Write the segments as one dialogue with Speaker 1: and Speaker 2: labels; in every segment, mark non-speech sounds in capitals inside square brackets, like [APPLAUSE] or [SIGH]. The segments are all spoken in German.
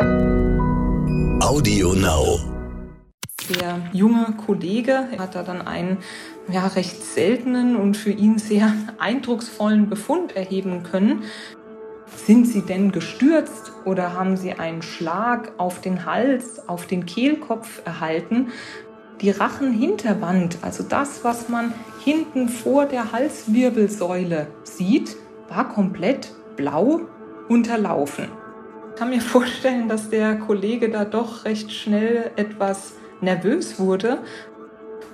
Speaker 1: Audio Now.
Speaker 2: Der junge Kollege hat da dann einen ja, recht seltenen und für ihn sehr [LAUGHS] eindrucksvollen Befund erheben können. Sind Sie denn gestürzt oder haben Sie einen Schlag auf den Hals, auf den Kehlkopf erhalten? Die Rachenhinterwand, also das, was man hinten vor der Halswirbelsäule sieht, war komplett blau unterlaufen. Ich kann mir [LAUGHS] vorstellen, dass der Kollege da doch recht schnell etwas nervös wurde.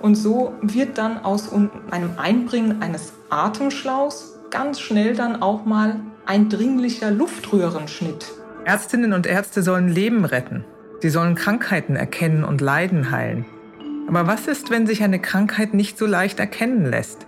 Speaker 2: Und so wird dann aus einem Einbringen eines Atemschlauchs ganz schnell dann auch mal ein dringlicher Luftröhrenschnitt.
Speaker 3: Ärztinnen und Ärzte sollen Leben retten. Sie sollen Krankheiten erkennen und Leiden heilen. Aber was ist, wenn sich eine Krankheit nicht so leicht erkennen lässt?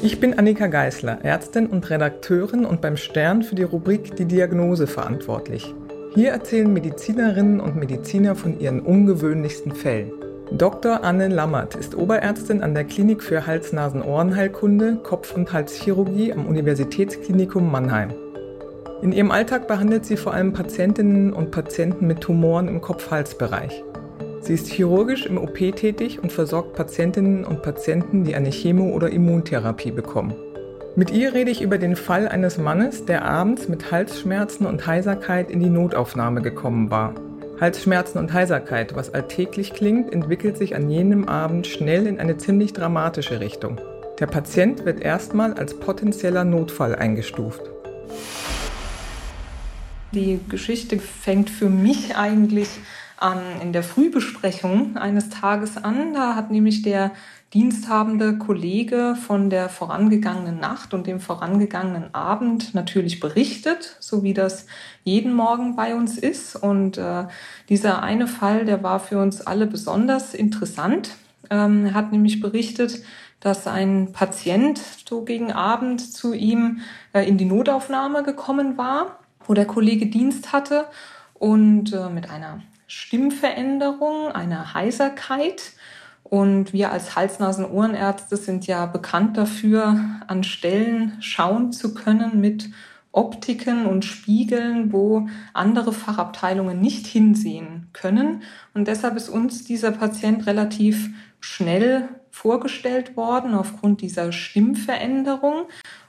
Speaker 3: Ich bin Annika Geißler, Ärztin und Redakteurin und beim Stern für die Rubrik Die Diagnose verantwortlich. Hier erzählen Medizinerinnen und Mediziner von ihren ungewöhnlichsten Fällen. Dr. Anne Lammert ist Oberärztin an der Klinik für Hals-Nasen-Ohrenheilkunde, Kopf- und Halschirurgie am Universitätsklinikum Mannheim. In ihrem Alltag behandelt sie vor allem Patientinnen und Patienten mit Tumoren im Kopf-Hals-Bereich. Sie ist chirurgisch im OP tätig und versorgt Patientinnen und Patienten, die eine Chemo- oder Immuntherapie bekommen. Mit ihr rede ich über den Fall eines Mannes, der abends mit Halsschmerzen und Heiserkeit in die Notaufnahme gekommen war. Halsschmerzen und Heiserkeit, was alltäglich klingt, entwickelt sich an jenem Abend schnell in eine ziemlich dramatische Richtung. Der Patient wird erstmal als potenzieller Notfall eingestuft.
Speaker 2: Die Geschichte fängt für mich eigentlich an, in der Frühbesprechung eines Tages an. Da hat nämlich der diensthabende Kollege von der vorangegangenen Nacht und dem vorangegangenen Abend natürlich berichtet, so wie das jeden Morgen bei uns ist. Und äh, dieser eine Fall, der war für uns alle besonders interessant. Ähm, er hat nämlich berichtet, dass ein Patient so gegen Abend zu ihm äh, in die Notaufnahme gekommen war wo der Kollege Dienst hatte und äh, mit einer Stimmveränderung, einer Heiserkeit. Und wir als Hals-Nasen-Ohrenärzte sind ja bekannt dafür, an Stellen schauen zu können mit Optiken und Spiegeln, wo andere Fachabteilungen nicht hinsehen können. Und deshalb ist uns dieser Patient relativ schnell vorgestellt worden aufgrund dieser Stimmveränderung.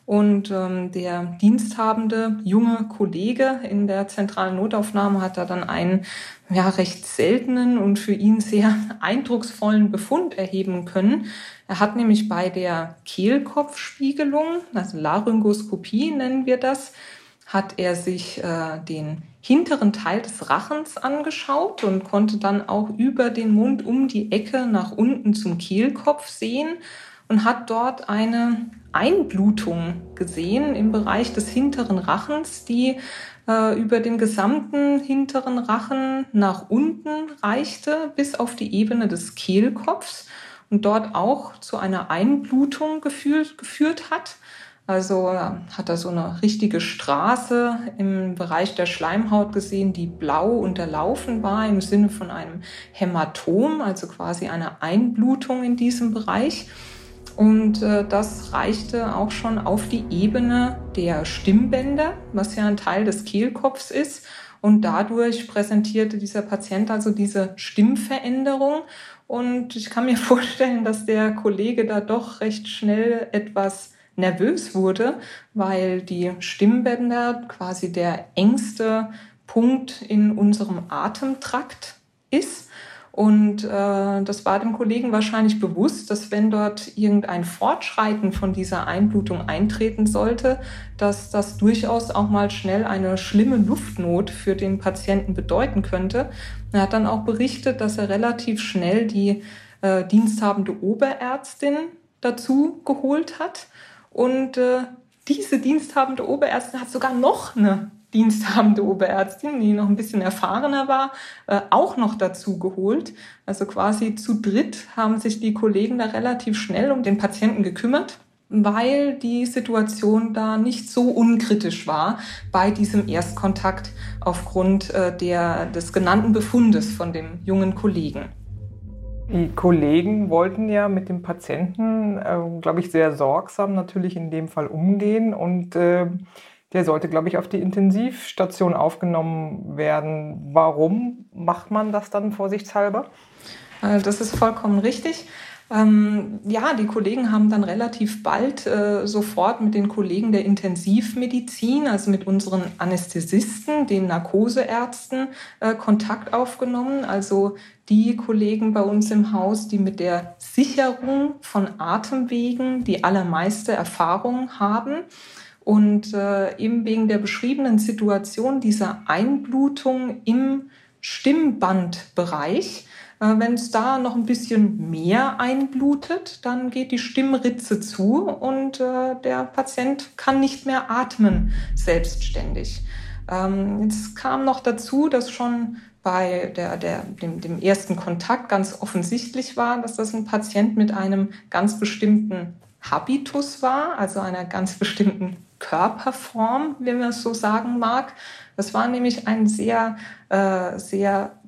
Speaker 2: Und ähm, der diensthabende junge Kollege in der zentralen Notaufnahme hat da dann einen ja, recht seltenen und für ihn sehr [LAUGHS] eindrucksvollen Befund erheben können. Er hat nämlich bei der Kehlkopfspiegelung, also Laryngoskopie nennen wir das, hat er sich äh, den hinteren Teil des Rachens angeschaut und konnte dann auch über den Mund um die Ecke nach unten zum Kehlkopf sehen und hat dort eine Einblutung gesehen im Bereich des hinteren Rachens, die äh, über den gesamten hinteren Rachen nach unten reichte bis auf die Ebene des Kehlkopfs und dort auch zu einer Einblutung geführt, geführt hat. Also äh, hat er so eine richtige Straße im Bereich der Schleimhaut gesehen, die blau unterlaufen war im Sinne von einem Hämatom, also quasi einer Einblutung in diesem Bereich. Und äh, das reichte auch schon auf die Ebene der Stimmbänder, was ja ein Teil des Kehlkopfs ist. Und dadurch präsentierte dieser Patient also diese Stimmveränderung. Und ich kann mir [LAUGHS] vorstellen, dass der Kollege da doch recht schnell etwas nervös wurde, weil die Stimmbänder quasi der engste Punkt in unserem Atemtrakt ist. Und äh, das war dem Kollegen wahrscheinlich bewusst, dass wenn dort irgendein Fortschreiten von dieser Einblutung eintreten sollte, dass das durchaus auch mal schnell eine schlimme Luftnot für den Patienten bedeuten könnte. Er hat dann auch berichtet, dass er relativ schnell die äh, diensthabende Oberärztin dazu geholt hat. Und äh, diese diensthabende Oberärztin hat sogar noch eine diensthabende Oberärztin, die noch ein bisschen erfahrener war, äh, auch noch dazu geholt. Also quasi zu dritt haben sich die Kollegen da relativ schnell um den Patienten gekümmert weil die Situation da nicht so unkritisch war bei diesem Erstkontakt aufgrund äh, der, des genannten Befundes von dem jungen Kollegen.
Speaker 3: Die Kollegen wollten ja mit dem Patienten, äh, glaube ich, sehr sorgsam natürlich in dem Fall umgehen und äh, der sollte, glaube ich, auf die Intensivstation aufgenommen werden. Warum macht man das dann vorsichtshalber?
Speaker 2: Äh, das ist vollkommen richtig. Ähm, ja, die Kollegen haben dann relativ bald äh, sofort mit den Kollegen der Intensivmedizin, also mit unseren Anästhesisten, den Narkoseärzten, äh, Kontakt aufgenommen. Also die Kollegen bei uns im Haus, die mit der Sicherung von Atemwegen die allermeiste Erfahrung haben. Und äh, eben wegen der beschriebenen Situation dieser Einblutung im Stimmbandbereich äh, Wenn es da noch ein bisschen mehr einblutet, dann geht die Stimmritze zu und äh, der Patient kann nicht mehr atmen selbstständig. Ähm, jetzt kam noch dazu, dass schon bei der, der, dem, dem ersten Kontakt ganz offensichtlich war, dass das ein Patient mit einem ganz bestimmten Habitus war, also einer ganz bestimmten Körperform, wenn man es so sagen mag. Das war nämlich ein sehr, äh, sehr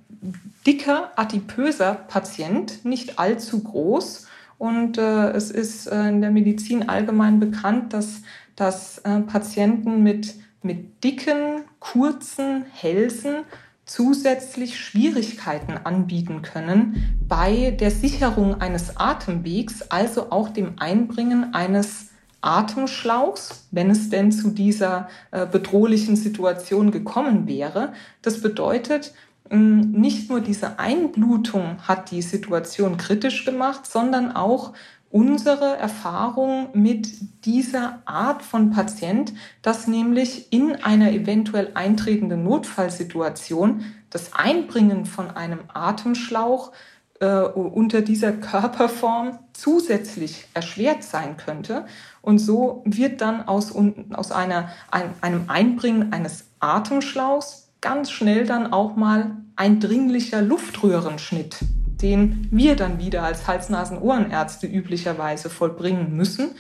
Speaker 2: dicker, adipöser Patient, nicht allzu groß. Und äh, es ist äh, in der Medizin allgemein bekannt, dass, dass äh, Patienten mit, mit dicken, kurzen Hälsen zusätzlich Schwierigkeiten anbieten können bei der Sicherung eines Atemwegs, also auch dem Einbringen eines Atemschlauchs, wenn es denn zu dieser äh, bedrohlichen Situation gekommen wäre. Das bedeutet, nicht nur diese Einblutung hat die Situation kritisch gemacht, sondern auch unsere Erfahrung mit dieser Art von Patient, dass nämlich in einer eventuell eintretenden Notfallsituation das Einbringen von einem Atemschlauch äh, unter dieser Körperform zusätzlich erschwert sein könnte. Und so wird dann aus, aus einer, ein, einem Einbringen eines Atemschlauchs ganz schnell dann auch mal ein dringlicher Luftröhrenschnitt, den wir dann wieder als Hals-Nasen-Ohrenärzte üblicherweise vollbringen müssen.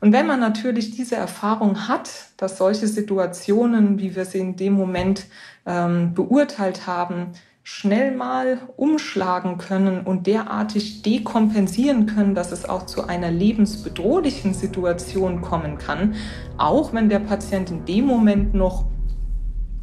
Speaker 2: Und wenn man natürlich diese Erfahrung hat, dass solche Situationen, wie wir sie in dem Moment ähm, beurteilt haben, schnell mal umschlagen können und derartig dekompensieren können, dass es auch zu einer lebensbedrohlichen Situation kommen kann, auch wenn der Patient in dem Moment noch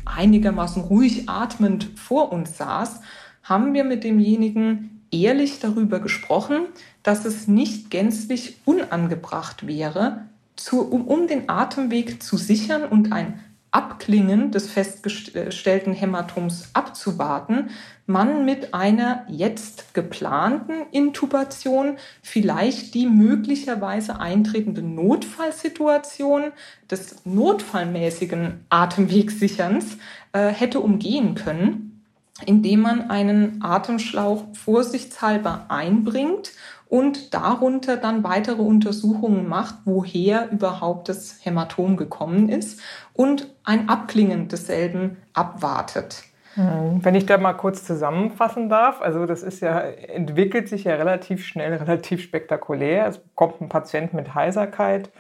Speaker 2: einigermaßen ruhig atmend vor uns saß, haben wir mit demjenigen ehrlich darüber gesprochen, dass es nicht gänzlich unangebracht wäre, zu, um, um den Atemweg zu sichern und ein Abklingen des festgestellten Hämatoms abzuwarten, man mit einer jetzt geplanten Intubation vielleicht die möglicherweise eintretende Notfallsituation des notfallmäßigen Atemwegsicherns äh, hätte umgehen können, indem man einen Atemschlauch vorsichtshalber einbringt und darunter dann weitere Untersuchungen macht, woher überhaupt das Hämatom gekommen ist und ein Abklingen desselben abwartet.
Speaker 3: Hm, wenn ich da mal kurz zusammenfassen darf, also das ist ja, entwickelt sich ja relativ schnell, [LAUGHS] relativ spektakulär. Es kommt ein Patient mit Heiserkeit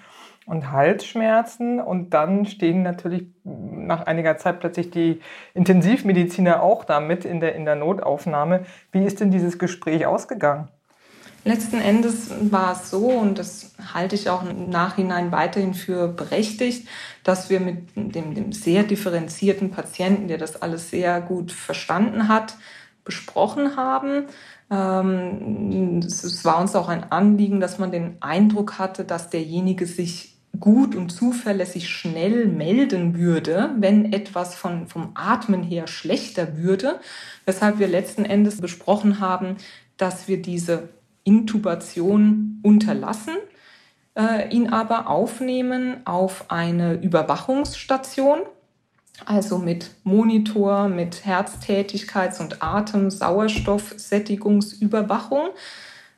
Speaker 3: und Halsschmerzen und dann stehen natürlich nach einiger Zeit plötzlich die Intensivmediziner auch damit in der, in der Notaufnahme. Wie ist denn dieses Gespräch ausgegangen?
Speaker 2: Letzten Endes war es so, und das halte ich auch im Nachhinein weiterhin für berechtigt, dass wir mit dem, dem sehr differenzierten Patienten, der das alles sehr gut verstanden hat, besprochen haben. Ähm, es war uns auch ein Anliegen, dass man den Eindruck hatte, dass derjenige sich gut und zuverlässig schnell melden würde, wenn etwas von, vom Atmen her schlechter würde. Weshalb wir letzten Endes besprochen haben, dass wir diese Intubation unterlassen, äh, ihn aber aufnehmen auf eine Überwachungsstation, also mit Monitor, mit Herztätigkeits- und Atem-Sauerstoffsättigungsüberwachung.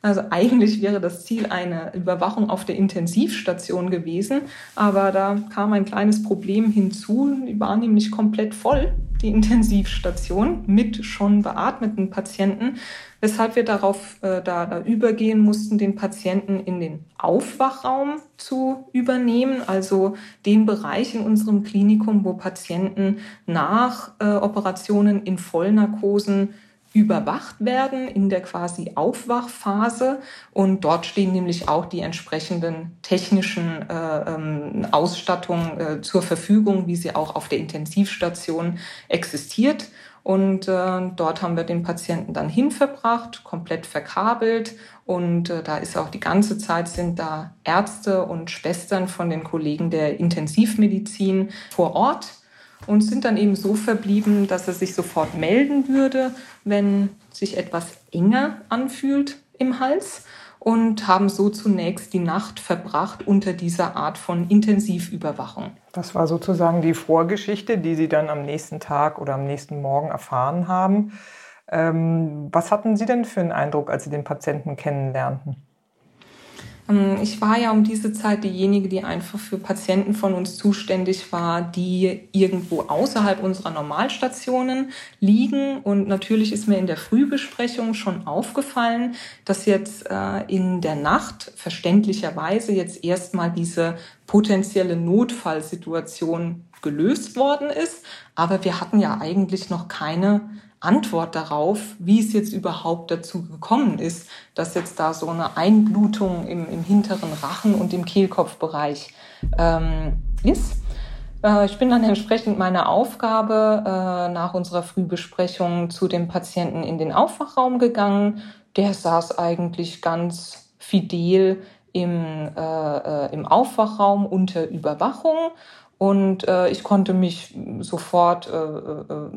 Speaker 2: Also eigentlich wäre das Ziel eine Überwachung auf der Intensivstation gewesen, aber da kam ein kleines Problem hinzu. Die war nämlich komplett voll, die Intensivstation, mit schon beatmeten Patienten, weshalb wir darauf äh, da, da übergehen mussten, den Patienten in den Aufwachraum zu übernehmen, also den Bereich in unserem Klinikum, wo Patienten nach äh, Operationen in Vollnarkosen überwacht werden in der quasi Aufwachphase. Und dort stehen nämlich auch die entsprechenden technischen äh, ähm, Ausstattungen äh, zur Verfügung, wie sie auch auf der Intensivstation existiert. Und äh, dort haben wir den Patienten dann hinverbracht, komplett verkabelt. Und äh, da ist auch die ganze Zeit sind da Ärzte und Schwestern von den Kollegen der Intensivmedizin vor Ort und sind dann eben so verblieben, dass er sich sofort melden würde, wenn sich etwas enger anfühlt im Hals und haben so zunächst die Nacht verbracht unter dieser Art von Intensivüberwachung.
Speaker 3: Das war sozusagen die Vorgeschichte, die Sie dann am nächsten Tag oder am nächsten Morgen erfahren haben. Ähm, was hatten Sie denn für einen Eindruck, als Sie den Patienten kennenlernten?
Speaker 2: Ähm, ich war ja um diese Zeit diejenige, die einfach für Patienten von uns zuständig war, die irgendwo außerhalb unserer Normalstationen liegen. Und natürlich ist mir in der Frühbesprechung schon aufgefallen, dass jetzt äh, in der Nacht verständlicherweise jetzt erstmal diese potenzielle Notfallsituation gelöst worden ist. Aber wir hatten ja eigentlich noch keine Antwort darauf, wie es jetzt überhaupt dazu gekommen ist, dass jetzt da so eine Einblutung im, im hinteren Rachen und im Kehlkopfbereich ähm, ist. Äh, ich bin dann entsprechend meiner Aufgabe äh, nach unserer Frühbesprechung zu dem Patienten in den Aufwachraum gegangen. Der saß eigentlich ganz fidel im, äh, äh im Aufwachraum unter Überwachung und äh, ich konnte mich sofort äh, äh,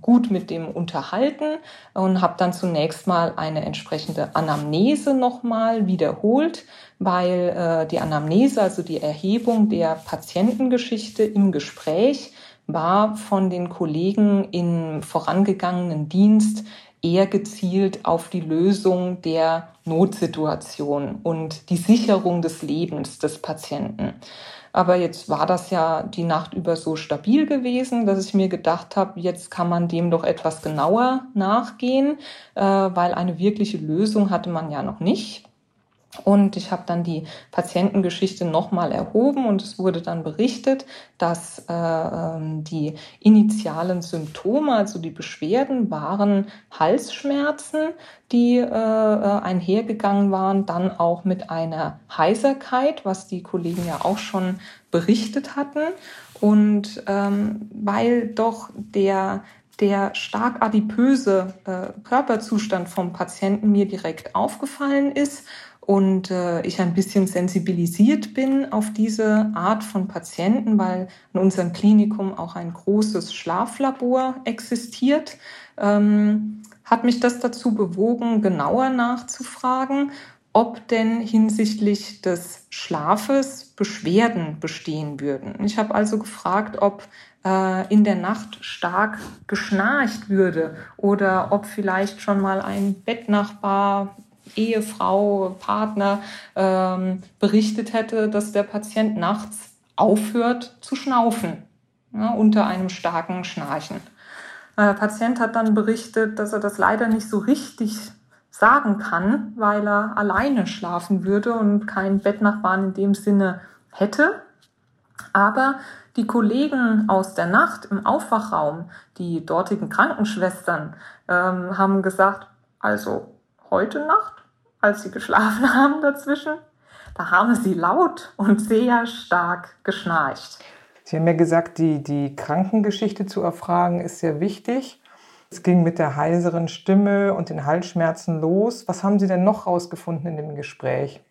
Speaker 2: gut mit dem unterhalten und habe dann zunächst mal eine entsprechende Anamnese nochmal wiederholt, weil äh, die Anamnese, also die Erhebung der Patientengeschichte im Gespräch, war von den Kollegen im vorangegangenen Dienst eher gezielt auf die Lösung der Notsituation und die Sicherung des Lebens des Patienten. Aber jetzt war das ja die Nacht über so stabil gewesen, dass ich mir gedacht habe, jetzt kann man dem doch etwas genauer nachgehen, äh, weil eine wirkliche Lösung hatte man ja noch nicht. Und ich habe dann die Patientengeschichte nochmal erhoben und es wurde dann berichtet, dass äh, ähm, die initialen Symptome, also die Beschwerden, waren Halsschmerzen, die äh, äh, einhergegangen waren, dann auch mit einer Heiserkeit, was die Kollegen ja auch schon berichtet hatten. Und ähm, weil doch der der stark adipöse äh, Körperzustand vom Patienten mir direkt aufgefallen ist und äh, ich ein bisschen sensibilisiert bin auf diese Art von Patienten, weil in unserem Klinikum auch ein großes Schlaflabor existiert, ähm, hat mich das dazu bewogen, genauer nachzufragen, ob denn hinsichtlich des Schlafes Beschwerden bestehen würden. Ich habe also gefragt, ob äh, in der Nacht stark geschnarcht würde oder ob vielleicht schon mal ein Bettnachbar Ehefrau, Partner ähm, berichtet hätte, dass der Patient nachts aufhört zu schnaufen ja, unter einem starken Schnarchen. Äh, der Patient hat dann berichtet, dass er das leider nicht so richtig sagen kann, weil er alleine schlafen würde und keinen Bettnachbarn in dem Sinne hätte. Aber die Kollegen aus der Nacht im Aufwachraum, die dortigen Krankenschwestern, ähm, haben gesagt, also heute Nacht als sie geschlafen [LAUGHS] haben dazwischen, da haben sie laut und sehr stark geschnarcht.
Speaker 3: Sie haben ja gesagt, die, die Krankengeschichte zu erfragen ist sehr wichtig. Es ging mit der heiseren Stimme und den Halsschmerzen los. Was haben Sie denn noch rausgefunden in dem Gespräch?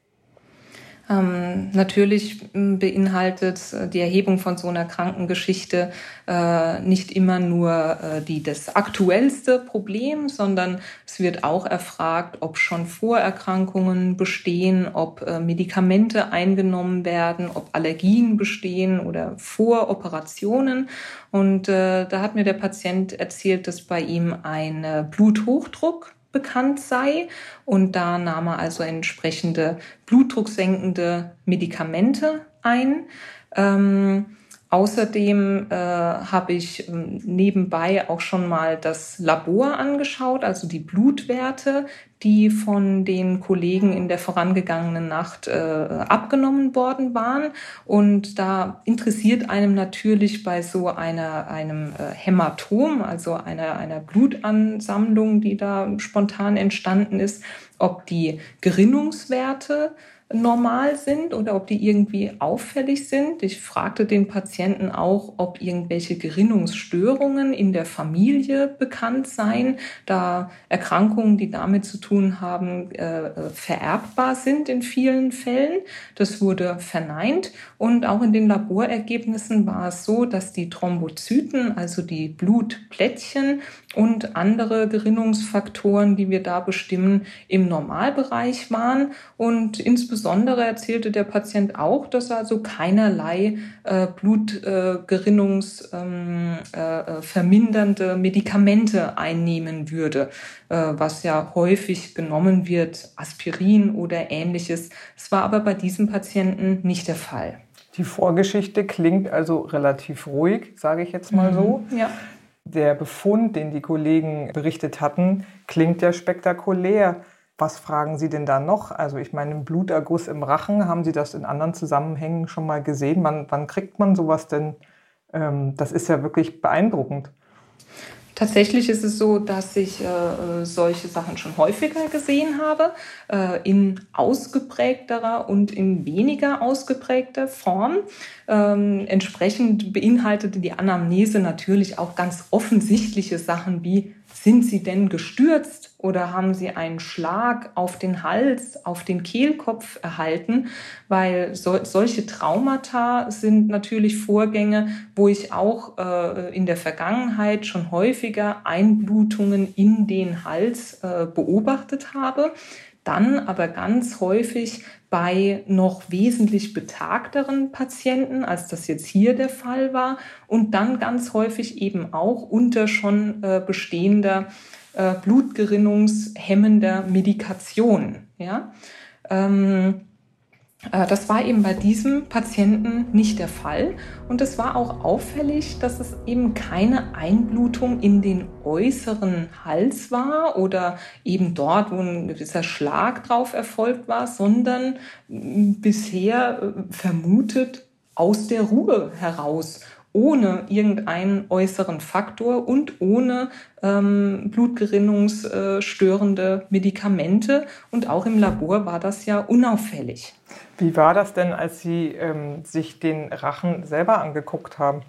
Speaker 2: Ähm, natürlich beinhaltet äh, die Erhebung von so einer Krankengeschichte äh, nicht immer nur äh, die das aktuellste Problem, sondern es wird auch erfragt, ob schon Vorerkrankungen bestehen, ob äh, Medikamente eingenommen werden, ob Allergien bestehen oder Voroperationen. Und äh, da hat mir der Patient erzählt, dass bei ihm ein Bluthochdruck bekannt sei. Und da nahm er also entsprechende blutdrucksenkende Medikamente ein. Ähm, Außerdem äh, habe ich ähm, nebenbei auch schon mal das Labor angeschaut, also die Blutwerte, die von den Kollegen in der vorangegangenen Nacht äh, abgenommen worden waren. Und da interessiert einem natürlich bei so einer, einem äh, Hämatom, also einer, einer Blutansammlung, die da spontan entstanden ist, ob die Gerinnungswerte normal sind oder ob die irgendwie auffällig sind. Ich fragte den Patienten auch, ob irgendwelche Gerinnungsstörungen in der Familie bekannt seien, da Erkrankungen, die damit zu tun haben, äh, vererbbar sind in vielen Fällen. Das wurde verneint und auch in den Laborergebnissen war es so, dass die Thrombozyten, also die Blutplättchen und andere Gerinnungsfaktoren, die wir da bestimmen, im Normalbereich waren und insbesondere Insbesondere erzählte der Patient auch, dass er also keinerlei äh, blutgerinnungsvermindernde äh, äh, äh Medikamente einnehmen würde, äh, was ja häufig genommen wird, Aspirin oder ähnliches. Es war aber bei diesem Patienten nicht der Fall.
Speaker 3: Die Vorgeschichte klingt also relativ ruhig, sage ich jetzt mal so.
Speaker 2: Mhm, ja.
Speaker 3: Der Befund, den die Kollegen berichtet hatten, klingt ja spektakulär. Was fragen Sie denn da noch? Also ich meine, Bluterguss im Rachen, haben Sie das in anderen Zusammenhängen schon mal gesehen? Man, wann kriegt man sowas denn? Ähm, das ist ja wirklich beeindruckend.
Speaker 2: Tatsächlich ist es so, dass ich äh, solche Sachen schon häufiger gesehen habe, äh, in ausgeprägterer und in weniger ausgeprägter Form. Ähm, entsprechend beinhaltete die Anamnese natürlich auch ganz offensichtliche Sachen wie sind Sie denn gestürzt oder haben Sie einen Schlag auf den Hals, auf den Kehlkopf erhalten? Weil so, solche Traumata sind natürlich Vorgänge, wo ich auch äh, in der Vergangenheit schon häufiger Einblutungen in den Hals äh, beobachtet habe dann aber ganz häufig bei noch wesentlich betagteren Patienten, als das jetzt hier der Fall war, und dann ganz häufig eben auch unter schon äh, bestehender äh, blutgerinnungshemmender Medikation. Ja? Ähm, äh, das war eben bei diesem Patienten nicht der Fall. Und es war auch auffällig, dass es eben keine Einblutung in den äußeren Hals war oder eben dort, wo ein gewisser Schlag drauf erfolgt war, sondern bisher äh, vermutet aus der Ruhe heraus ohne irgendeinen äußeren Faktor und ohne ähm, blutgerinnungsstörende Medikamente. Und auch im Labor war das ja unauffällig.
Speaker 3: Wie war das denn, als Sie ähm, sich den Rachen selber angeguckt haben?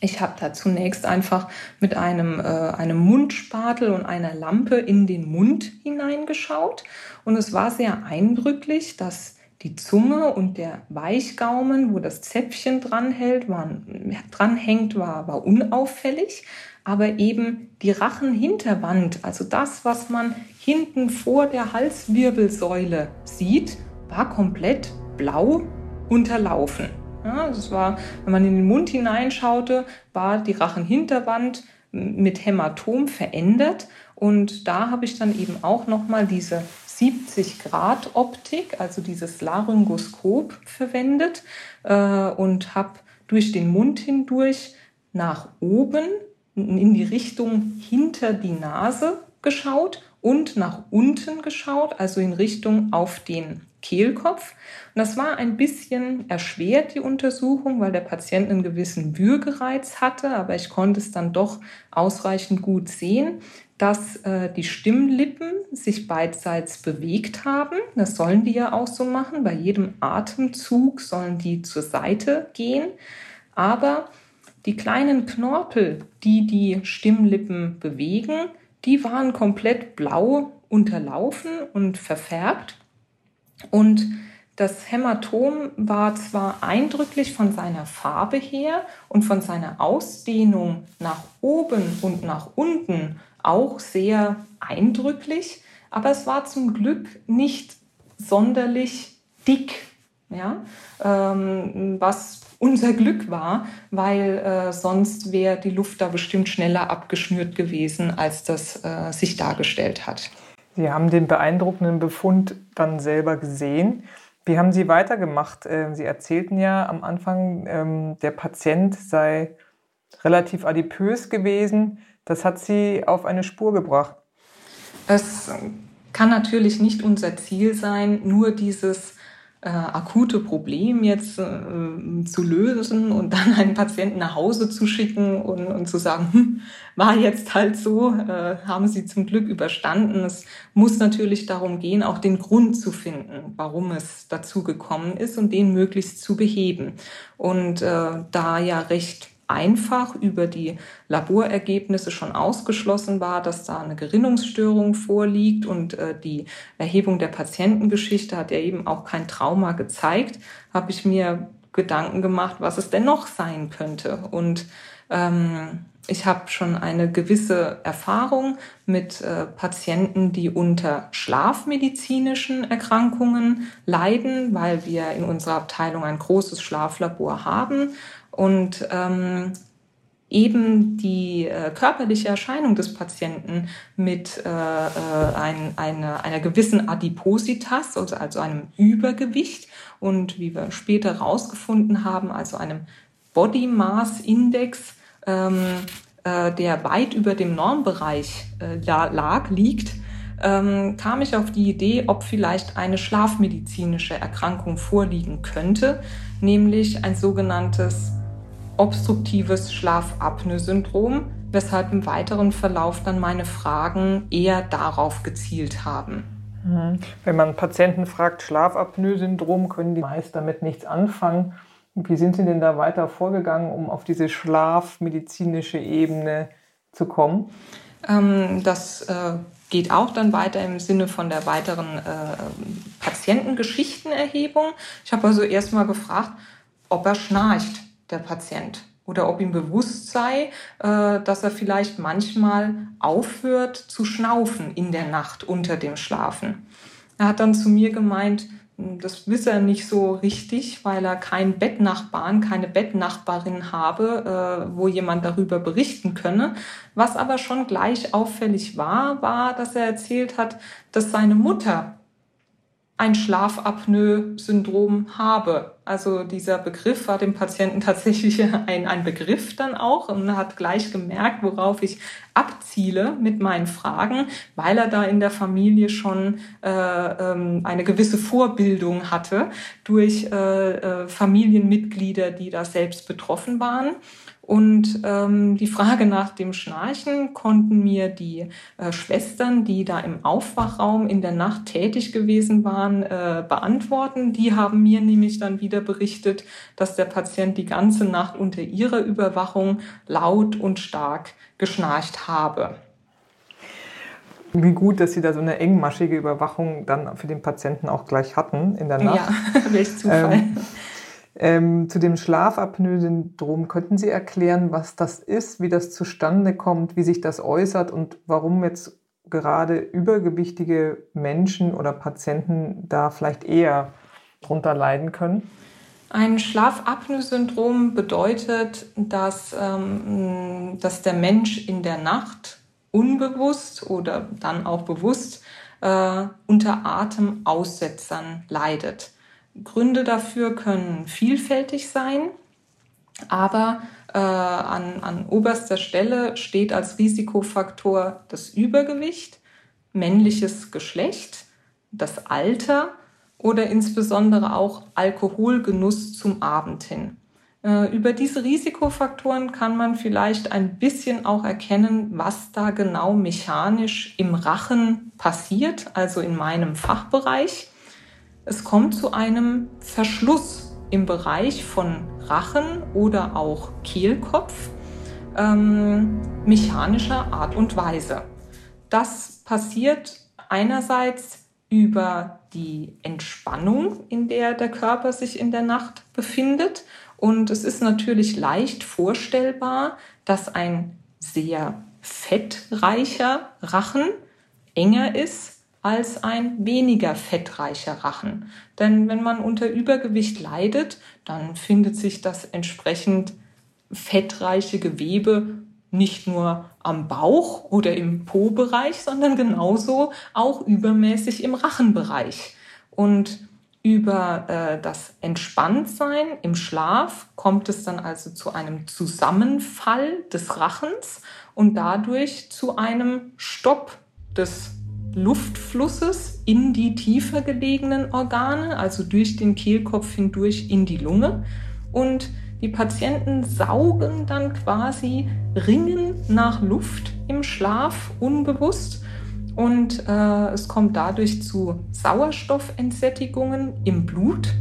Speaker 2: Ich habe da zunächst einfach mit einem, äh, einem Mundspatel und einer Lampe in den Mund hineingeschaut. Und es war sehr eindrücklich, dass die Zunge und der Weichgaumen, wo das Zäpfchen dranhält, waren, dranhängt, war, war unauffällig. Aber eben die Rachenhinterwand, also das, was man hinten vor der Halswirbelsäule sieht, war komplett blau unterlaufen. Ja, das war, wenn man in den Mund hineinschaute, war die Rachenhinterwand mit Hämatom verändert. Und da habe ich dann eben auch nochmal diese 70-Grad-Optik, also dieses Laryngoskop verwendet äh, und habe durch den Mund hindurch nach oben in die Richtung hinter die Nase geschaut und nach unten geschaut, also in Richtung auf den Kehlkopf. Und das war ein bisschen erschwert, die Untersuchung, weil der Patient einen gewissen Würgereiz hatte, aber ich konnte es dann doch ausreichend gut sehen dass äh, die Stimmlippen sich beidseits bewegt haben. Das sollen die ja auch so machen. Bei jedem Atemzug sollen die zur Seite gehen. Aber die kleinen Knorpel, die die Stimmlippen bewegen, die waren komplett blau unterlaufen und verfärbt. Und das Hämatom war zwar eindrücklich von seiner Farbe her und von seiner Ausdehnung nach oben und nach unten auch sehr eindrücklich, aber es war zum Glück nicht sonderlich dick, ja, ähm, was unser Glück war, weil äh, sonst wäre die Luft da bestimmt schneller abgeschnürt gewesen, als das äh, sich dargestellt hat.
Speaker 3: Sie haben den beeindruckenden Befund dann selber gesehen. Wie haben Sie weitergemacht? Ähm, Sie erzählten ja am Anfang, ähm, der Patient sei relativ adipös gewesen. Das hat Sie auf eine Spur gebracht.
Speaker 2: Es kann natürlich nicht unser Ziel sein, nur dieses äh, akute Problem jetzt äh, zu lösen und dann [LAUGHS] einen Patienten nach Hause zu schicken und, und zu sagen, hm, war jetzt halt so, äh, haben Sie zum Glück überstanden. Es muss natürlich darum gehen, auch den Grund zu finden, warum es dazu gekommen ist und den möglichst zu beheben. Und äh, da ja recht einfach über die Laborergebnisse schon ausgeschlossen war, dass da eine Gerinnungsstörung vorliegt. Und äh, die Erhebung der Patientengeschichte hat ja eben auch kein Trauma gezeigt, habe ich mir Gedanken gemacht, was es denn noch sein könnte. Und ähm, ich habe schon eine gewisse Erfahrung mit äh, Patienten, die unter schlafmedizinischen Erkrankungen leiden, weil wir in unserer Abteilung ein großes Schlaflabor haben und ähm, eben die äh, körperliche Erscheinung des Patienten mit äh, äh, ein, eine, einer gewissen Adipositas, also, also einem Übergewicht. Und wie wir später herausgefunden haben, also einem Body Mass Index, ähm, äh, der weit über dem Normbereich äh, lag, liegt, ähm, kam ich auf die Idee, ob vielleicht eine schlafmedizinische Erkrankung vorliegen könnte, nämlich ein sogenanntes obstruktives Schlafapnoe-Syndrom, weshalb im weiteren Verlauf dann meine Fragen eher darauf gezielt haben.
Speaker 3: Mhm. Wenn man Patienten fragt, Schlafapnoe-Syndrom, können die meist damit nichts anfangen. Wie sind Sie denn da weiter vorgegangen, um auf diese schlafmedizinische Ebene zu kommen?
Speaker 2: Ähm, das äh, geht auch dann weiter im Sinne von der weiteren äh, Patientengeschichtenerhebung. Ich habe also erstmal gefragt, ob er schnarcht der Patient oder ob ihm bewusst sei, äh, dass er vielleicht manchmal aufhört zu schnaufen in der Nacht unter dem Schlafen. Er hat dann zu mir gemeint, hm, das wisse er nicht so richtig, weil er keinen Bettnachbarn, keine Bettnachbarin habe, äh, wo jemand darüber berichten könne. Was aber schon gleich auffällig war, war, dass er erzählt hat, dass seine Mutter ein Schlafapnoe-Syndrom habe. Also dieser Begriff war dem Patienten [LAUGHS] tatsächlich ein, ein Begriff dann auch und hat gleich gemerkt, worauf ich abziele mit meinen Fragen, weil er da in der Familie schon äh, ähm, eine gewisse Vorbildung hatte durch äh, äh, Familienmitglieder, die da selbst betroffen waren. Und ähm, die Frage nach dem Schnarchen konnten mir die äh, Schwestern, die da im Aufwachraum in der Nacht tätig gewesen waren, äh, beantworten. Die haben mir nämlich dann wieder berichtet, dass der Patient die ganze Nacht unter ihrer Überwachung laut und stark geschnarcht habe.
Speaker 3: Wie gut, dass Sie da so eine engmaschige Überwachung dann für den Patienten auch gleich hatten in der Nacht. [LAUGHS]
Speaker 2: Ja, welch Zufall. Ähm,
Speaker 3: ähm, zu dem Schlafapnoe-Syndrom könnten Sie erklären, was das ist, wie das zustande kommt, wie sich das äußert und warum jetzt gerade übergewichtige Menschen oder Patienten da vielleicht eher drunter leiden können?
Speaker 2: Ein Schlafapnoe-Syndrom bedeutet, dass, ähm, dass der Mensch in der Nacht unbewusst oder dann auch bewusst äh, unter Atemaussetzern leidet. Gründe dafür können vielfältig sein, aber äh, an, an oberster Stelle steht als Risikofaktor das Übergewicht, männliches Geschlecht, das Alter oder insbesondere auch Alkoholgenuss zum Abend hin. Äh, über diese Risikofaktoren kann man vielleicht ein bisschen auch erkennen, was da genau mechanisch im Rachen passiert, also in meinem Fachbereich. Es kommt zu einem Verschluss im Bereich von Rachen oder auch Kehlkopf ähm, mechanischer Art und Weise. Das passiert einerseits über die Entspannung, in der der Körper sich in der Nacht befindet. Und es ist natürlich leicht vorstellbar, dass ein sehr fettreicher Rachen enger ist als ein weniger fettreicher Rachen. Denn wenn man unter Übergewicht leidet, dann findet sich das entsprechend fettreiche Gewebe nicht nur am Bauch oder im Po-Bereich, sondern genauso auch übermäßig im Rachenbereich. Und über äh, das Entspanntsein im Schlaf kommt es dann also zu einem Zusammenfall des Rachens und dadurch zu einem Stopp des Luftflusses in die tiefer gelegenen Organe, also durch den Kehlkopf hindurch in die Lunge. Und die Patienten saugen dann quasi Ringen nach Luft im Schlaf unbewusst und äh, es kommt dadurch zu Sauerstoffentsättigungen im Blut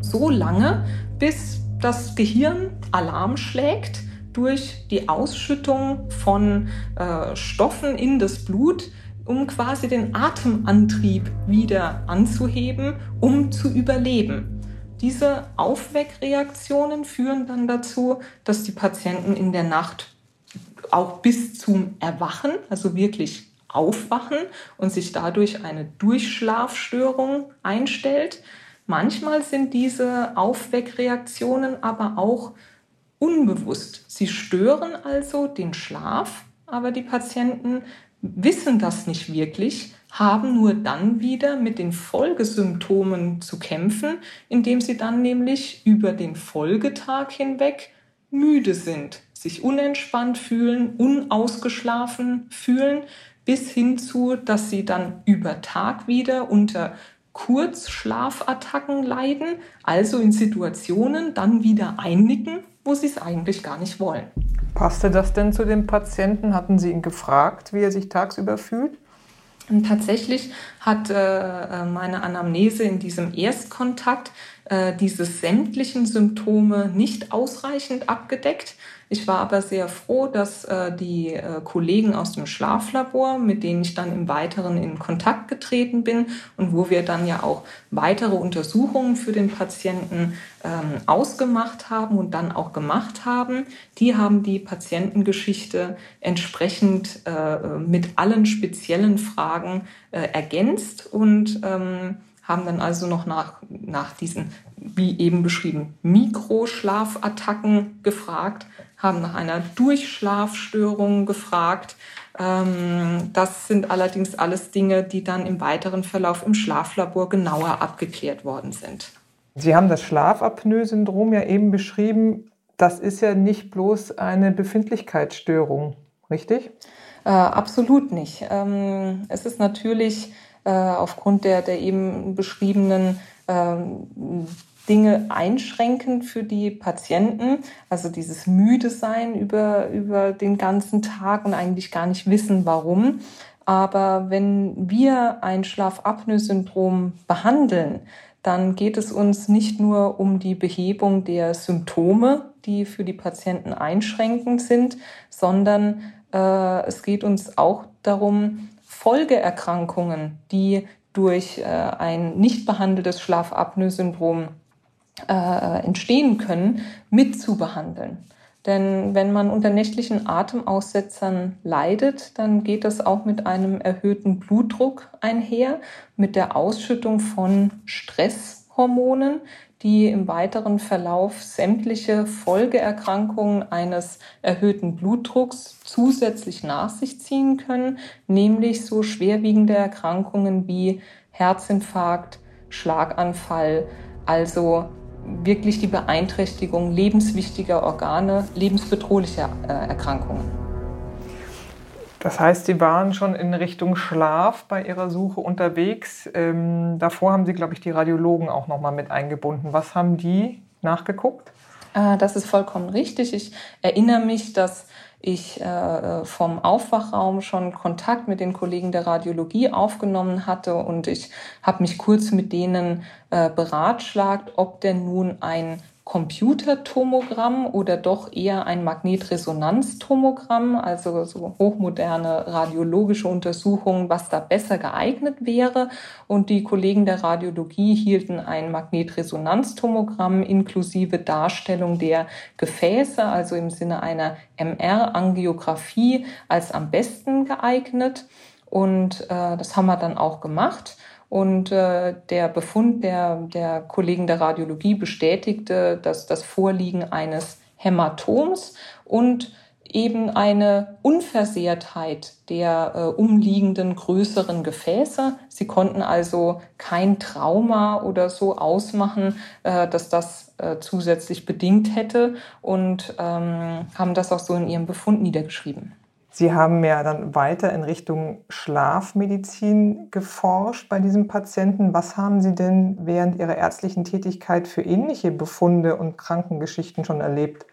Speaker 2: so lange, bis das Gehirn Alarm schlägt durch die Ausschüttung von äh, Stoffen in das Blut, um quasi den Atemantrieb wieder anzuheben, um zu überleben. Diese Aufweckreaktionen führen dann dazu, dass die Patienten in der Nacht auch bis zum Erwachen, also wirklich aufwachen und sich dadurch eine Durchschlafstörung einstellt. Manchmal sind diese Aufweckreaktionen aber auch unbewusst. Sie stören also den Schlaf, aber die Patienten wissen das nicht wirklich, haben nur dann wieder mit den Folgesymptomen zu kämpfen, indem sie dann nämlich über den Folgetag hinweg müde sind, sich unentspannt fühlen, unausgeschlafen fühlen, bis hin zu, dass sie dann über Tag wieder unter Kurzschlafattacken leiden, also in Situationen dann wieder einnicken, wo sie es eigentlich gar nicht wollen.
Speaker 3: Passte das denn zu dem Patienten? Hatten Sie ihn gefragt, wie er sich tagsüber fühlt?
Speaker 2: Und tatsächlich hat äh, meine Anamnese in diesem Erstkontakt äh, diese sämtlichen Symptome nicht ausreichend abgedeckt. Ich war aber sehr froh, dass äh, die äh, Kollegen aus dem Schlaflabor, mit denen ich dann im Weiteren in Kontakt getreten bin und wo wir dann ja auch weitere Untersuchungen für den Patienten ähm, ausgemacht haben und dann auch gemacht haben, die haben die Patientengeschichte entsprechend äh, mit allen speziellen Fragen äh, ergänzt und ähm, haben dann also noch nach, nach diesen, wie eben beschrieben, Mikroschlafattacken gefragt, haben nach einer Durchschlafstörung gefragt. Ähm, das sind allerdings alles Dinge, die dann im weiteren Verlauf im Schlaflabor genauer abgeklärt worden sind.
Speaker 3: Sie haben das Schlafapnoe-Syndrom ja eben beschrieben. Das ist ja nicht bloß eine Befindlichkeitsstörung, richtig?
Speaker 2: Äh, absolut nicht. Ähm, es ist natürlich äh, aufgrund der, der eben beschriebenen ähm, Dinge einschränken für die Patienten. Also dieses müde sein über, über den ganzen Tag und eigentlich gar nicht wissen, warum. Aber wenn wir ein Schlafapnoe-Syndrom behandeln, dann geht es uns nicht nur um die Behebung der Symptome, die für die Patienten einschränkend sind, sondern äh, es geht uns auch darum, Folgeerkrankungen, die durch äh, ein nicht behandeltes Schlafapnoe-Syndrom äh, entstehen können, mit zu behandeln. Denn wenn man unter nächtlichen Atemaussetzern leidet, dann geht das auch mit einem erhöhten Blutdruck einher, mit der Ausschüttung von Stresshormonen, die im weiteren Verlauf sämtliche Folgeerkrankungen eines erhöhten Blutdrucks zusätzlich nach sich ziehen können, nämlich so schwerwiegende Erkrankungen wie Herzinfarkt, Schlaganfall, also wirklich die Beeinträchtigung lebenswichtiger Organe, lebensbedrohlicher äh, Erkrankungen.
Speaker 3: Das heißt, Sie waren schon in Richtung Schlaf bei Ihrer Suche unterwegs. Ähm, davor haben Sie, glaube ich, die Radiologen auch noch mal mit eingebunden. Was haben die nachgeguckt?
Speaker 2: Äh, das ist vollkommen richtig. Ich erinnere mich, dass ich äh, vom Aufwachraum schon Kontakt mit den Kollegen der Radiologie aufgenommen hatte und ich habe mich kurz mit denen äh, beratschlagt, ob denn nun ein Computertomogramm oder doch eher ein Magnetresonanztomogramm, also so hochmoderne radiologische Untersuchungen, was da besser geeignet wäre. Und die Kollegen der Radiologie hielten ein Magnetresonanztomogramm inklusive Darstellung der Gefäße, also im Sinne einer MR-Angiografie, als am besten geeignet. Und äh, das haben wir dann auch gemacht. Und äh, der Befund der, der Kollegen der Radiologie bestätigte, dass das Vorliegen eines Hämatoms und eben eine Unversehrtheit der äh, umliegenden größeren Gefäße. Sie konnten also kein Trauma oder so ausmachen, äh, dass das äh, zusätzlich bedingt hätte und ähm, haben das auch so in ihrem Befund niedergeschrieben.
Speaker 3: Sie haben ja dann weiter in Richtung Schlafmedizin geforscht bei diesem Patienten. Was haben Sie denn während Ihrer ärztlichen Tätigkeit für ähnliche Befunde und Krankengeschichten schon erlebt?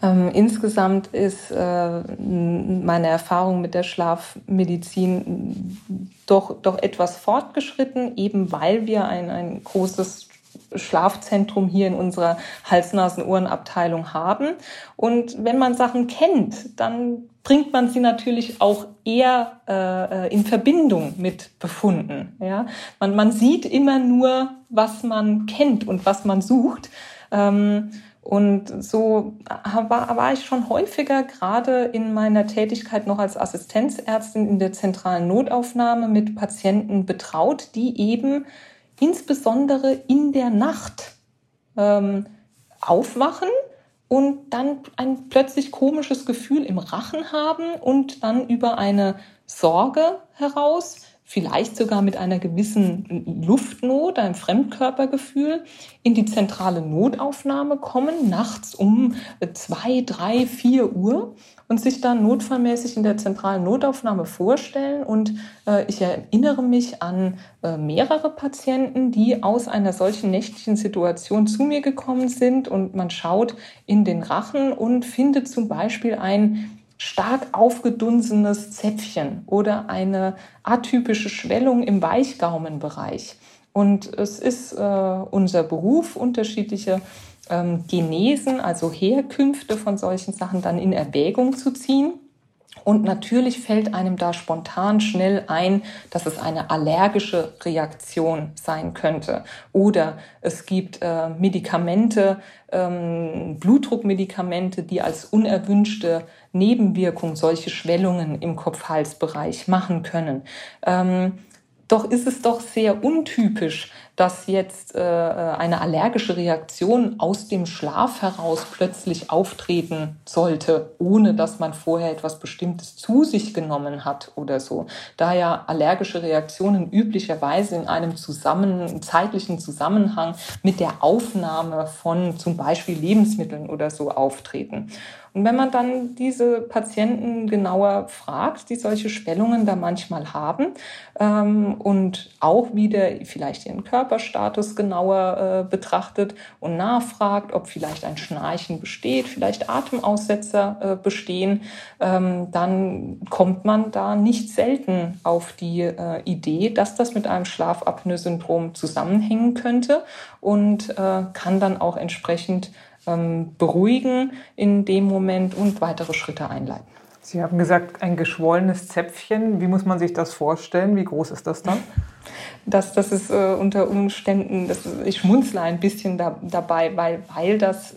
Speaker 2: Ähm, insgesamt ist äh, meine Erfahrung mit der Schlafmedizin doch, doch etwas fortgeschritten, eben weil wir ein, ein großes Schlafzentrum hier in unserer Hals-Nasen-Ohren-Abteilung haben. Und wenn man Sachen kennt, dann bringt man sie natürlich auch eher äh, in Verbindung mit Befunden. Ja? Man, man sieht immer nur, was man kennt und was man sucht. Ähm, und so war, war ich schon häufiger gerade in meiner Tätigkeit noch als Assistenzärztin in der zentralen Notaufnahme mit Patienten betraut, die eben insbesondere in der Nacht ähm, aufwachen und dann ein plötzlich komisches Gefühl im Rachen haben und dann über eine Sorge heraus vielleicht sogar mit einer gewissen Luftnot, einem Fremdkörpergefühl, in die zentrale Notaufnahme kommen, nachts um zwei, drei, vier Uhr und sich dann notfallmäßig in der zentralen Notaufnahme vorstellen. Und äh, ich erinnere mich an äh, mehrere Patienten, die aus einer solchen nächtlichen Situation zu mir gekommen sind und man schaut in den Rachen und findet zum Beispiel ein stark aufgedunsenes Zäpfchen oder eine atypische Schwellung im Weichgaumenbereich. Und es ist äh, unser Beruf, unterschiedliche ähm, Genesen, also Herkünfte von solchen Sachen dann in Erwägung zu ziehen. Und natürlich fällt einem da spontan schnell ein, dass es eine allergische Reaktion sein könnte. Oder es gibt äh, Medikamente, ähm, Blutdruckmedikamente, die als unerwünschte Nebenwirkung solche Schwellungen im Kopf-Hals-Bereich machen können. Ähm, doch ist es doch sehr untypisch, dass jetzt äh, eine allergische Reaktion aus dem Schlaf heraus plötzlich auftreten sollte, ohne dass man vorher etwas Bestimmtes zu sich genommen hat oder so. Da ja allergische Reaktionen üblicherweise in einem zusammen, zeitlichen Zusammenhang mit der Aufnahme von zum Beispiel Lebensmitteln oder so auftreten. Und wenn man dann diese Patienten genauer fragt, die solche Schwellungen da manchmal haben ähm, und auch wieder vielleicht ihren Körperstatus genauer äh, betrachtet und nachfragt, ob vielleicht ein Schnarchen besteht, vielleicht Atemaussetzer äh, bestehen, ähm, dann kommt man da nicht selten auf die äh, Idee, dass das mit einem Schlafapnoe-Syndrom zusammenhängen könnte und äh, kann dann auch entsprechend ähm, beruhigen in dem Moment und weitere Schritte einleiten.
Speaker 3: Sie haben gesagt, ein geschwollenes Zäpfchen. Wie muss man sich das vorstellen? Wie groß ist das dann? [LAUGHS]
Speaker 2: Das, das ist äh, unter Umständen, das, ich schmunzle ein bisschen da, dabei, weil, weil das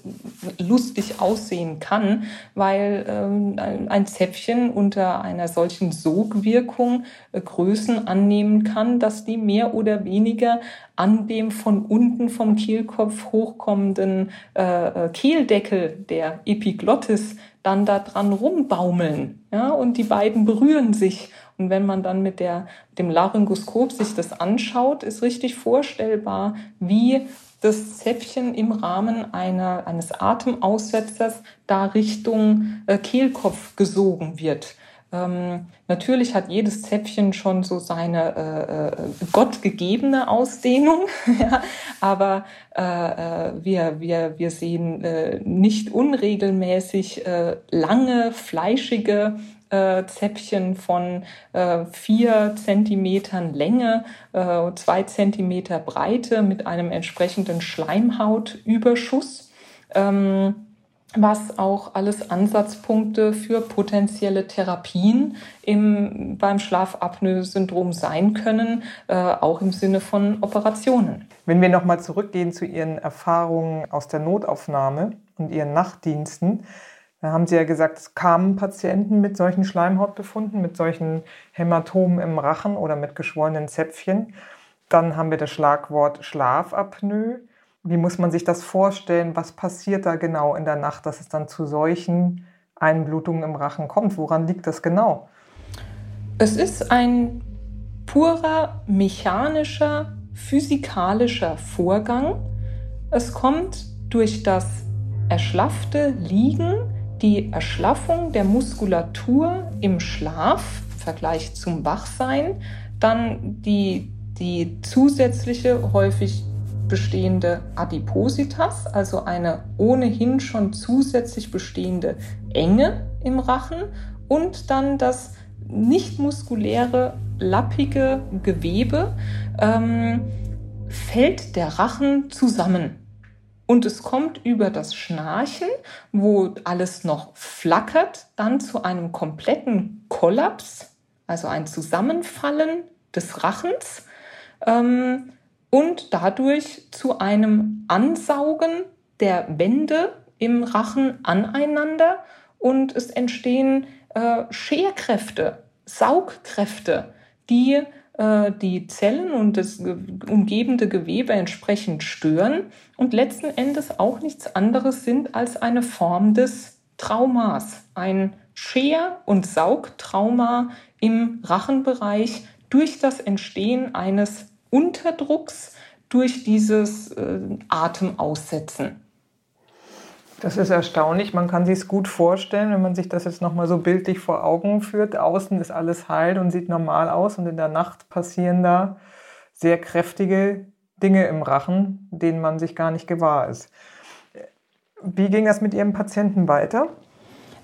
Speaker 2: lustig aussehen kann, weil ähm, ein Zäpfchen unter einer solchen Sogwirkung äh, Größen annehmen kann, dass die mehr oder weniger an dem von unten vom Kehlkopf hochkommenden äh, äh Kehldeckel der Epiglottis dann da dran rumbaumeln. Ja, und die beiden berühren sich. Und wenn man dann mit der, dem Laryngoskop sich das anschaut, ist richtig vorstellbar, wie das Zäpfchen im Rahmen einer, eines Atemaussetzers da Richtung äh, Kehlkopf gesogen wird. Ähm, natürlich hat jedes Zäpfchen schon so seine äh, äh, gottgegebene Ausdehnung, [LAUGHS] ja, aber äh, äh, wir, wir, wir sehen äh, nicht unregelmäßig äh, lange, fleischige äh, Zäpfchen von äh, vier Zentimetern Länge, äh, zwei Zentimeter Breite mit einem entsprechenden Schleimhautüberschuss. Ähm, was auch alles Ansatzpunkte für potenzielle Therapien im, beim Schlafapnoe-Syndrom sein können, äh, auch im Sinne von Operationen.
Speaker 3: Wenn wir nochmal zurückgehen zu Ihren Erfahrungen aus der Notaufnahme und Ihren Nachtdiensten, Da haben Sie ja gesagt, es kamen Patienten mit solchen Schleimhautbefunden, mit solchen Hämatomen im Rachen oder mit geschwollenen Zäpfchen. Dann haben wir das Schlagwort Schlafapnoe. Wie muss man sich das vorstellen? Was passiert da genau in der Nacht, dass es dann zu solchen Einblutungen im Rachen kommt? Woran liegt das genau?
Speaker 2: Es ist ein purer mechanischer, physikalischer Vorgang. Es kommt durch das erschlaffte Liegen die Erschlaffung der Muskulatur im Schlaf im Vergleich zum Wachsein, dann die, die zusätzliche häufig bestehende Adipositas, also eine ohnehin schon zusätzlich bestehende Enge im Rachen und dann das nicht muskuläre, lappige Gewebe, ähm, fällt der Rachen zusammen. Und es kommt über das Schnarchen, wo alles noch flackert, dann zu einem kompletten Kollaps, also ein Zusammenfallen des Rachens ähm, und dadurch zu einem Ansaugen der Wände im Rachen aneinander. Und es entstehen äh, Scherkräfte, Saugkräfte, die äh, die Zellen und das umgebende Gewebe entsprechend stören und letzten Endes auch nichts anderes sind als eine Form des Traumas, ein Scher- und Saugtrauma im Rachenbereich durch das Entstehen eines Unterdrucks durch dieses äh, Atemaussetzen.
Speaker 3: Das ist erstaunlich. Man kann sich es gut vorstellen, wenn man sich das jetzt nochmal so bildlich vor Augen führt. Außen ist alles heil und sieht normal aus und in der Nacht passieren da sehr kräftige Dinge im Rachen, denen man sich gar nicht gewahr ist. Wie ging das mit Ihrem Patienten weiter?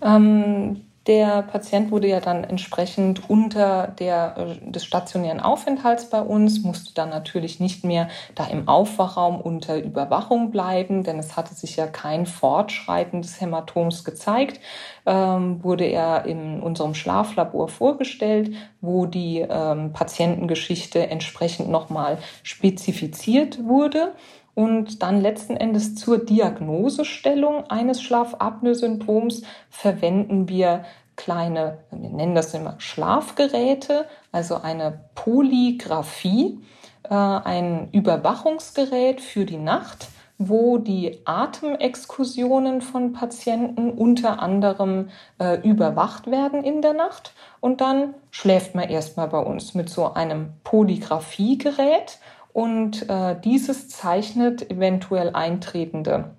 Speaker 2: Ähm, der Patient wurde ja dann entsprechend unter der, äh, des stationären Aufenthalts bei uns, musste dann natürlich nicht mehr da im Aufwachraum unter Überwachung bleiben, denn es hatte sich ja kein Fortschreiten des Hämatoms gezeigt. Ähm, wurde er in unserem Schlaflabor vorgestellt, wo die ähm, Patientengeschichte entsprechend nochmal spezifiziert wurde und dann letzten Endes zur Diagnosestellung eines Schlafapnoe-Syndroms verwenden wir kleine, wir nennen das immer Schlafgeräte, also eine Polygraphie, äh, ein Überwachungsgerät für die Nacht, wo die Atemexkursionen von Patienten unter anderem äh, überwacht werden in der Nacht. Und dann schläft man erstmal bei uns mit so einem Polygraphiegerät und äh, dieses zeichnet eventuell eintretende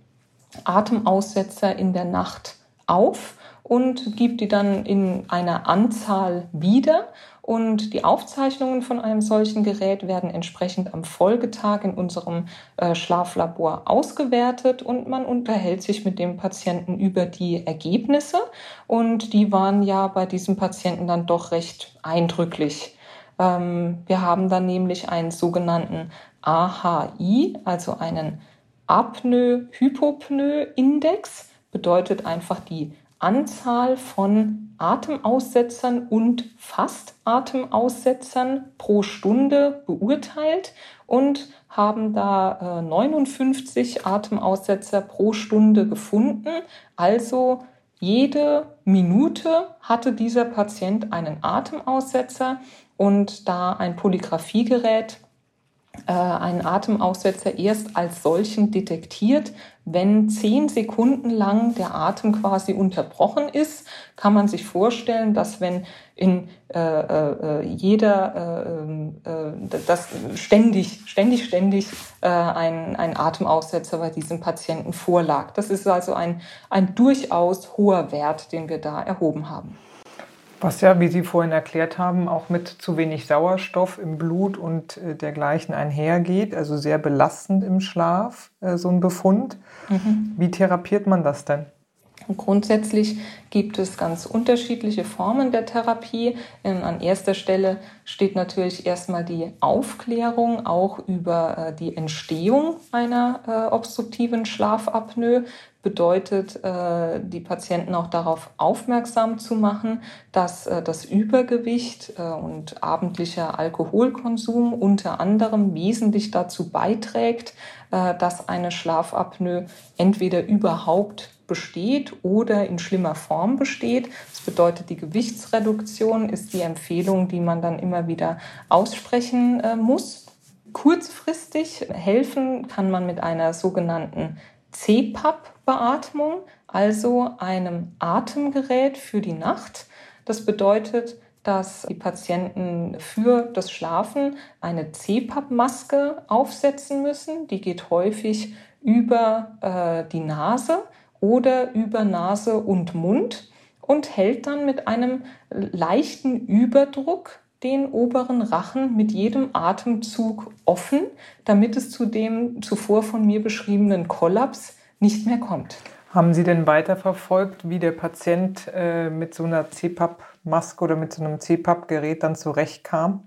Speaker 2: Atemaussetzer in der Nacht auf und gibt die dann in einer Anzahl wieder. Und die Aufzeichnungen von einem solchen Gerät werden entsprechend am Folgetag in unserem äh, Schlaflabor ausgewertet und man unterhält sich mit dem Patienten über die Ergebnisse. Und die waren ja bei diesem Patienten dann doch recht eindrücklich. Ähm, wir haben dann nämlich einen sogenannten AHI, also einen Apnoe-Hypopnoe-Index, bedeutet einfach die Anzahl von Atemaussetzern und Fast-Atemaussetzern pro Stunde beurteilt und haben da äh, 59 Atemaussetzer pro Stunde gefunden. Also jede Minute hatte dieser Patient einen Atemaussetzer und da ein Polygraphiegerät äh, einen Atemaussetzer erst als solchen detektiert, wenn zehn Sekunden lang der Atem quasi unterbrochen ist, kann man sich vorstellen, dass wenn in äh, äh, jeder äh, äh, das ständig, ständig, ständig äh, ein, ein Atemaussetzer bei diesem Patienten vorlag. Das ist also ein, ein durchaus hoher Wert, den wir da erhoben haben.
Speaker 3: Was ja, wie Sie vorhin erklärt haben, auch mit zu wenig Sauerstoff im Blut und äh, dergleichen einhergeht, also sehr belastend im Schlaf, äh, so ein Befund. Mhm. Wie therapiert man das denn?
Speaker 2: Grundsätzlich gibt es ganz unterschiedliche Formen der Therapie. Ähm, an erster Stelle steht natürlich erstmal die Aufklärung auch über äh, die Entstehung einer äh, obstruktiven Schlafapnoe bedeutet, äh, die Patienten auch darauf aufmerksam zu machen, dass das Übergewicht und abendlicher Alkoholkonsum unter anderem wesentlich dazu beiträgt, dass eine Schlafapnoe entweder überhaupt besteht oder in schlimmer Form besteht. Das bedeutet, die Gewichtsreduktion ist die Empfehlung, die man dann immer wieder aussprechen äh, muss. Kurzfristig helfen kann man mit einer sogenannten CPAP-Beatmung, also einem Atemgerät für die Nacht. Das bedeutet, dass die Patienten für das Schlafen eine CPAP-Maske aufsetzen müssen. Die geht häufig über äh, die Nase oder über Nase und Mund und hält dann mit einem leichten Überdruck den oberen Rachen mit jedem Atemzug offen, damit es zu dem zuvor von mir beschriebenen Kollaps nicht mehr kommt.
Speaker 3: Haben Sie denn weiterverfolgt, wie der Patient äh, mit so einer CPAP-Maske oder mit so einem CPAP-Gerät dann zurechtkam?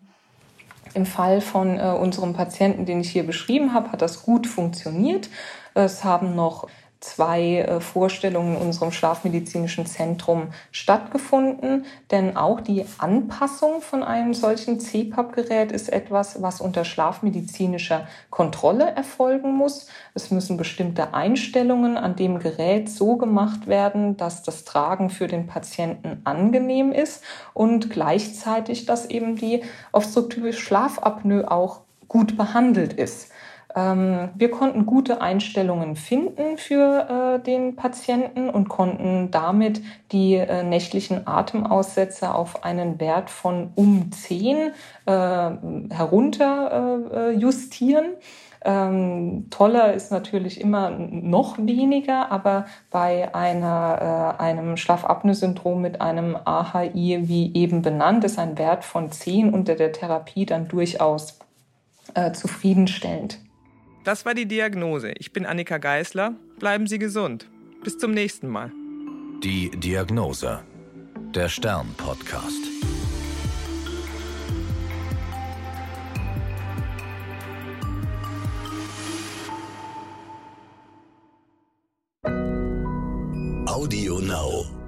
Speaker 2: Im Fall von äh, unserem Patienten, den ich hier beschrieben habe, hat das gut funktioniert. Es haben noch zwei äh, Vorstellungen in unserem Schlafmedizinischen Zentrum stattgefunden. Denn auch die Anpassung von einem solchen CPAP-Gerät ist etwas, was unter schlafmedizinischer Kontrolle erfolgen muss. Es müssen bestimmte Einstellungen an dem Gerät so gemacht werden, dass das Tragen für den Patienten angenehm ist und gleichzeitig, dass eben die obstruktive Schlafapnoe auch gut behandelt ist. Ähm, wir konnten gute Einstellungen finden für äh, den Patienten und konnten damit die äh, nächtlichen Atemaussätze auf einen Wert von um 10 äh, herunter justieren. Ähm, toller ist natürlich immer noch weniger, aber bei einer, äh, einem Schlafapnoe-Syndrom mit einem AHI, wie eben benannt, ist ein Wert von 10 unter der Therapie dann durchaus äh, zufriedenstellend.
Speaker 3: Das war die Diagnose. Ich bin Annika Geißler. Bleiben Sie gesund. Bis zum nächsten Mal.
Speaker 1: Die Diagnose. Der Stern-Podcast. Audio Now.